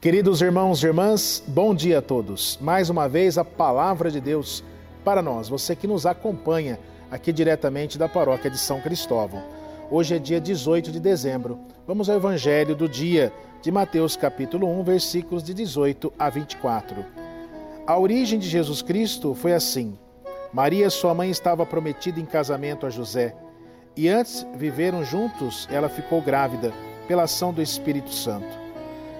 Queridos irmãos e irmãs, bom dia a todos. Mais uma vez a palavra de Deus para nós, você que nos acompanha aqui diretamente da paróquia de São Cristóvão. Hoje é dia 18 de dezembro. Vamos ao evangelho do dia de Mateus capítulo 1, versículos de 18 a 24. A origem de Jesus Cristo foi assim: Maria, sua mãe, estava prometida em casamento a José, e antes viveram juntos, ela ficou grávida pela ação do Espírito Santo.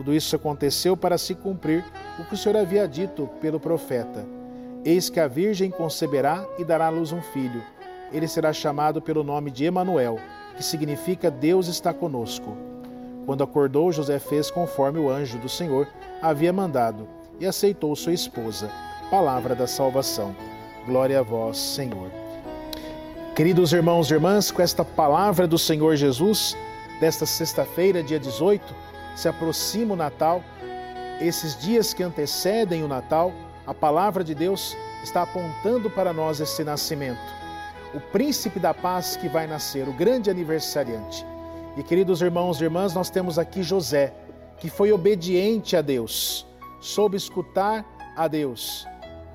Tudo isso aconteceu para se cumprir o que o Senhor havia dito pelo profeta. Eis que a virgem conceberá e dará à luz um filho. Ele será chamado pelo nome de Emanuel, que significa Deus está conosco. Quando acordou, José fez conforme o anjo do Senhor havia mandado e aceitou sua esposa. Palavra da salvação. Glória a vós, Senhor. Queridos irmãos e irmãs, com esta palavra do Senhor Jesus, desta sexta-feira, dia 18, se aproxima o Natal, esses dias que antecedem o Natal, a palavra de Deus está apontando para nós esse nascimento. O príncipe da paz que vai nascer, o grande aniversariante. E queridos irmãos e irmãs, nós temos aqui José, que foi obediente a Deus, soube escutar a Deus.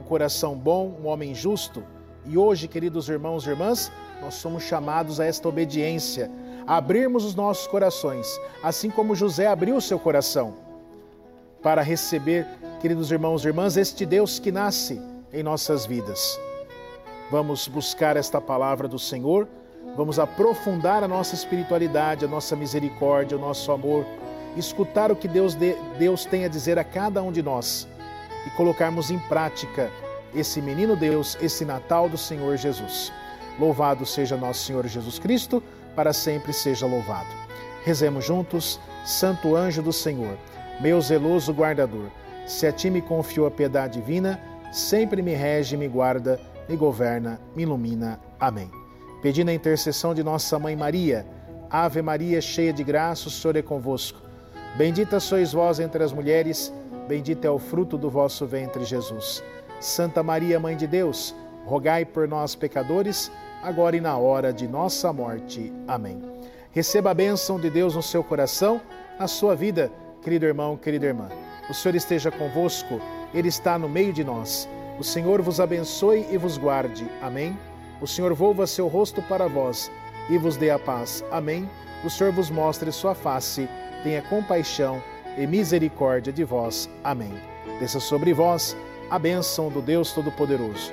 Um coração bom, um homem justo. E hoje, queridos irmãos e irmãs, nós somos chamados a esta obediência abrirmos os nossos corações, assim como José abriu seu coração, para receber, queridos irmãos e irmãs, este Deus que nasce em nossas vidas. Vamos buscar esta palavra do Senhor, vamos aprofundar a nossa espiritualidade, a nossa misericórdia, o nosso amor, escutar o que Deus, de, Deus tem a dizer a cada um de nós e colocarmos em prática esse menino Deus, esse Natal do Senhor Jesus. Louvado seja nosso Senhor Jesus Cristo para sempre seja louvado. Rezemos juntos, Santo anjo do Senhor, meu zeloso guardador, se a ti me confiou a piedade divina, sempre me rege, me guarda, me governa, me ilumina. Amém. Pedindo a intercessão de nossa mãe Maria, Ave Maria, cheia de graça, o Senhor é convosco. Bendita sois vós entre as mulheres, bendito é o fruto do vosso ventre, Jesus. Santa Maria, Mãe de Deus, rogai por nós, pecadores, agora e na hora de nossa morte. Amém. Receba a bênção de Deus no seu coração, na sua vida, querido irmão, querida irmã. O Senhor esteja convosco, Ele está no meio de nós. O Senhor vos abençoe e vos guarde. Amém. O Senhor volva seu rosto para vós e vos dê a paz. Amém. O Senhor vos mostre sua face, tenha compaixão e misericórdia de vós. Amém. Desça sobre vós a bênção do Deus Todo-Poderoso,